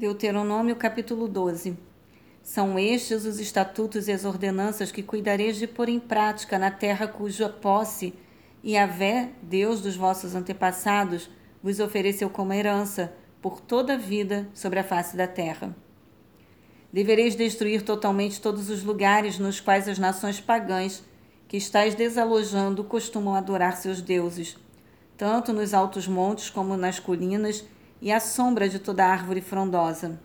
Deuteronômio capítulo 12. São estes os estatutos e as ordenanças que cuidareis de pôr em prática na terra cuja posse Yahvé, Deus dos vossos antepassados, vos ofereceu como herança por toda a vida sobre a face da terra. Devereis destruir totalmente todos os lugares nos quais as nações pagãs que estáis desalojando costumam adorar seus deuses, tanto nos altos montes como nas colinas e à sombra de toda árvore frondosa.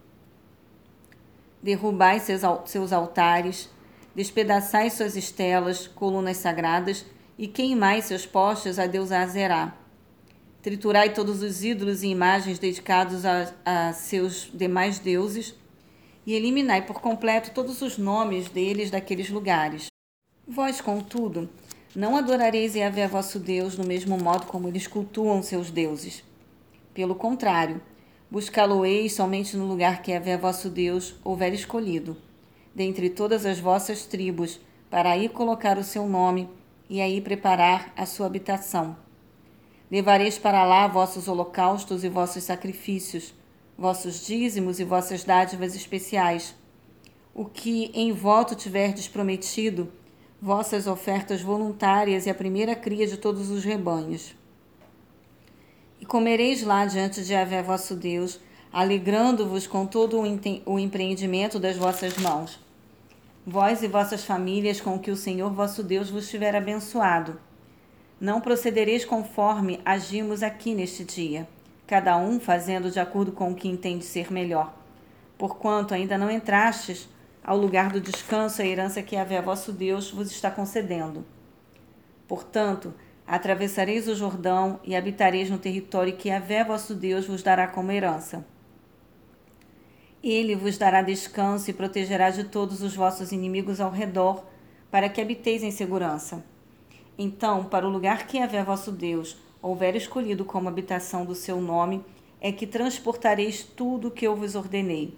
Derrubai seus altares, despedaçai suas estelas, colunas sagradas, e queimai seus postes a Deus Azerá. Triturai todos os ídolos e imagens dedicados a, a seus demais deuses, e eliminai por completo todos os nomes deles daqueles lugares. Vós, contudo, não adorareis Yahvé vosso Deus no mesmo modo como eles cultuam seus deuses pelo contrário, buscá-lo-eis somente no lugar que Yahvé vosso Deus houver escolhido, dentre todas as vossas tribos, para aí colocar o seu nome e aí preparar a sua habitação. Levareis para lá vossos holocaustos e vossos sacrifícios, vossos dízimos e vossas dádivas especiais. O que em voto tiverdes prometido, vossas ofertas voluntárias e a primeira cria de todos os rebanhos. E comereis lá diante de Yahvé vosso Deus, alegrando-vos com todo o empreendimento das vossas mãos. Vós e vossas famílias com que o Senhor vosso Deus vos tiver abençoado. Não procedereis conforme agimos aqui neste dia, cada um fazendo de acordo com o que entende ser melhor. Porquanto ainda não entrastes ao lugar do descanso a herança que Yahvé vosso Deus vos está concedendo. Portanto, Atravessareis o Jordão e habitareis no território que Yahvé vosso Deus vos dará como herança. Ele vos dará descanso e protegerá de todos os vossos inimigos ao redor, para que habiteis em segurança. Então, para o lugar que Yahvé vosso Deus houver escolhido como habitação do seu nome, é que transportareis tudo o que eu vos ordenei.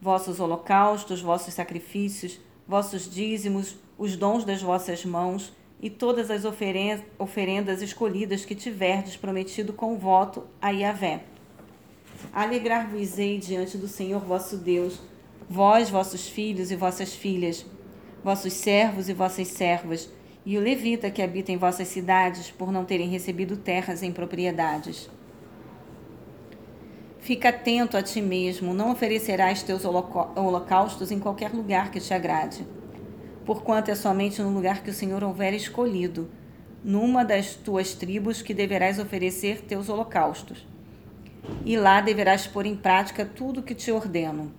Vossos holocaustos, vossos sacrifícios, vossos dízimos, os dons das vossas mãos, e todas as oferendas escolhidas que tiverdes prometido com voto a Yahvé. Alegrar-vos-ei diante do Senhor vosso Deus, vós, vossos filhos e vossas filhas, vossos servos e vossas servas, e o levita que habita em vossas cidades, por não terem recebido terras em propriedades. Fica atento a ti mesmo, não oferecerás teus holocaustos em qualquer lugar que te agrade porquanto é somente no lugar que o Senhor houver escolhido, numa das tuas tribos, que deverás oferecer teus holocaustos. E lá deverás pôr em prática tudo o que te ordeno.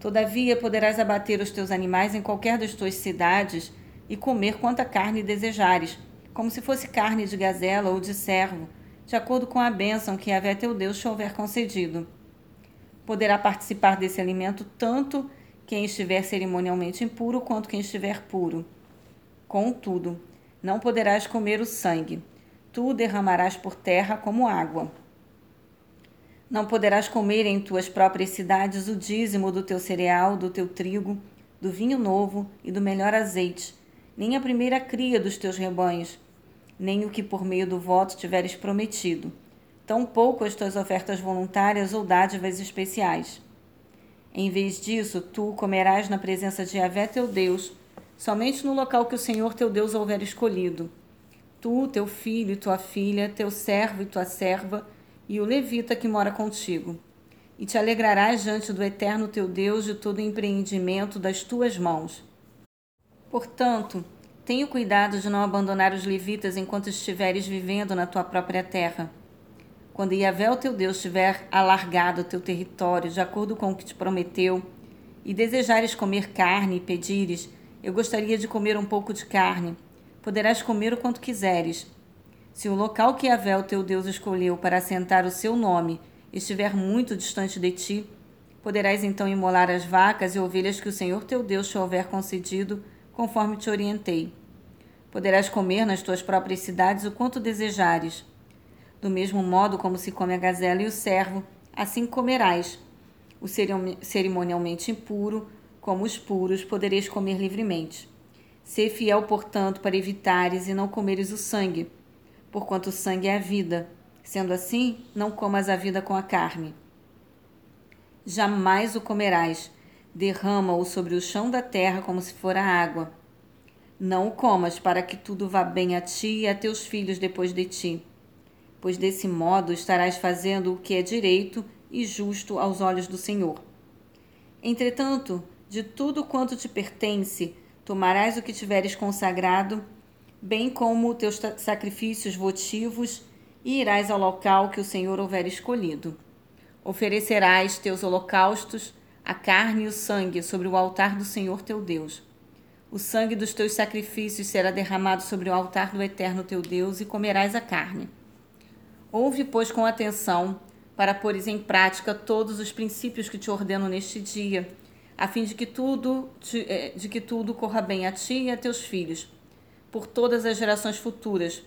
Todavia poderás abater os teus animais em qualquer das tuas cidades e comer quanta carne desejares, como se fosse carne de gazela ou de servo, de acordo com a bênção que Yahvé teu Deus te houver concedido. Poderá participar desse alimento tanto quem estiver cerimonialmente impuro quanto quem estiver puro. Contudo, não poderás comer o sangue, tu o derramarás por terra como água. Não poderás comer em tuas próprias cidades o dízimo do teu cereal, do teu trigo, do vinho novo e do melhor azeite, nem a primeira cria dos teus rebanhos, nem o que por meio do voto tiveres prometido, tampouco as tuas ofertas voluntárias ou dádivas especiais em vez disso, tu comerás na presença de Yahvé teu Deus, somente no local que o Senhor teu Deus houver escolhido. Tu, teu filho e tua filha, teu servo e tua serva, e o levita que mora contigo. E te alegrarás diante do Eterno teu Deus de todo empreendimento das tuas mãos. Portanto, tenha cuidado de não abandonar os levitas enquanto estiveres vivendo na tua própria terra quando Yahvé, o teu Deus, tiver alargado o teu território de acordo com o que te prometeu, e desejares comer carne e pedires, eu gostaria de comer um pouco de carne, poderás comer o quanto quiseres. Se o local que Yahvé, o teu Deus, escolheu para assentar o seu nome estiver muito distante de ti, poderás então imolar as vacas e ovelhas que o Senhor teu Deus te houver concedido, conforme te orientei. Poderás comer nas tuas próprias cidades o quanto desejares do mesmo modo como se come a gazela e o servo, assim comerás. O cerimonialmente impuro, como os puros, podereis comer livremente. Sê fiel, portanto, para evitares e não comeres o sangue, porquanto o sangue é a vida. Sendo assim, não comas a vida com a carne. jamais o comerás. Derrama-o sobre o chão da terra como se fora água. Não o comas, para que tudo vá bem a ti e a teus filhos depois de ti. Pois desse modo estarás fazendo o que é direito e justo aos olhos do Senhor. Entretanto, de tudo quanto te pertence, tomarás o que tiveres consagrado, bem como teus sacrifícios votivos, e irás ao local que o Senhor houver escolhido. Oferecerás teus holocaustos, a carne e o sangue sobre o altar do Senhor teu Deus. O sangue dos teus sacrifícios será derramado sobre o altar do Eterno teu Deus, e comerás a carne. Ouve, pois, com atenção, para pôres em prática todos os princípios que te ordeno neste dia, a fim de que tudo, eh, de que tudo corra bem a ti e a teus filhos, por todas as gerações futuras,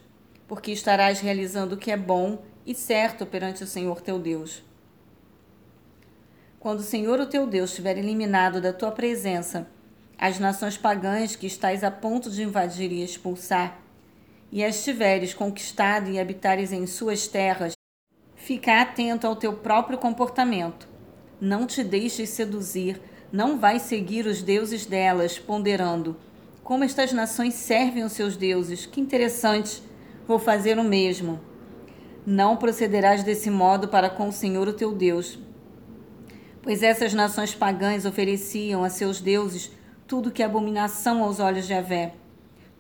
porque estarás realizando o que é bom e certo perante o Senhor teu Deus. Quando o Senhor o teu Deus tiver eliminado da tua presença as nações pagãs que estás a ponto de invadir e expulsar, e as tiveres conquistado e habitares em suas terras, fica atento ao teu próprio comportamento. Não te deixes seduzir, não vais seguir os deuses delas, ponderando como estas nações servem os seus deuses. Que interessante, vou fazer o mesmo. Não procederás desse modo para com o Senhor o teu Deus, pois essas nações pagãs ofereciam a seus deuses tudo que é abominação aos olhos de Javé,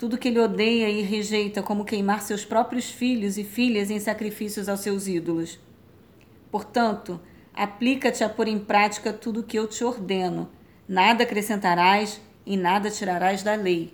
tudo que ele odeia e rejeita, como queimar seus próprios filhos e filhas em sacrifícios aos seus ídolos. Portanto, aplica-te a pôr em prática tudo o que eu te ordeno, nada acrescentarás e nada tirarás da lei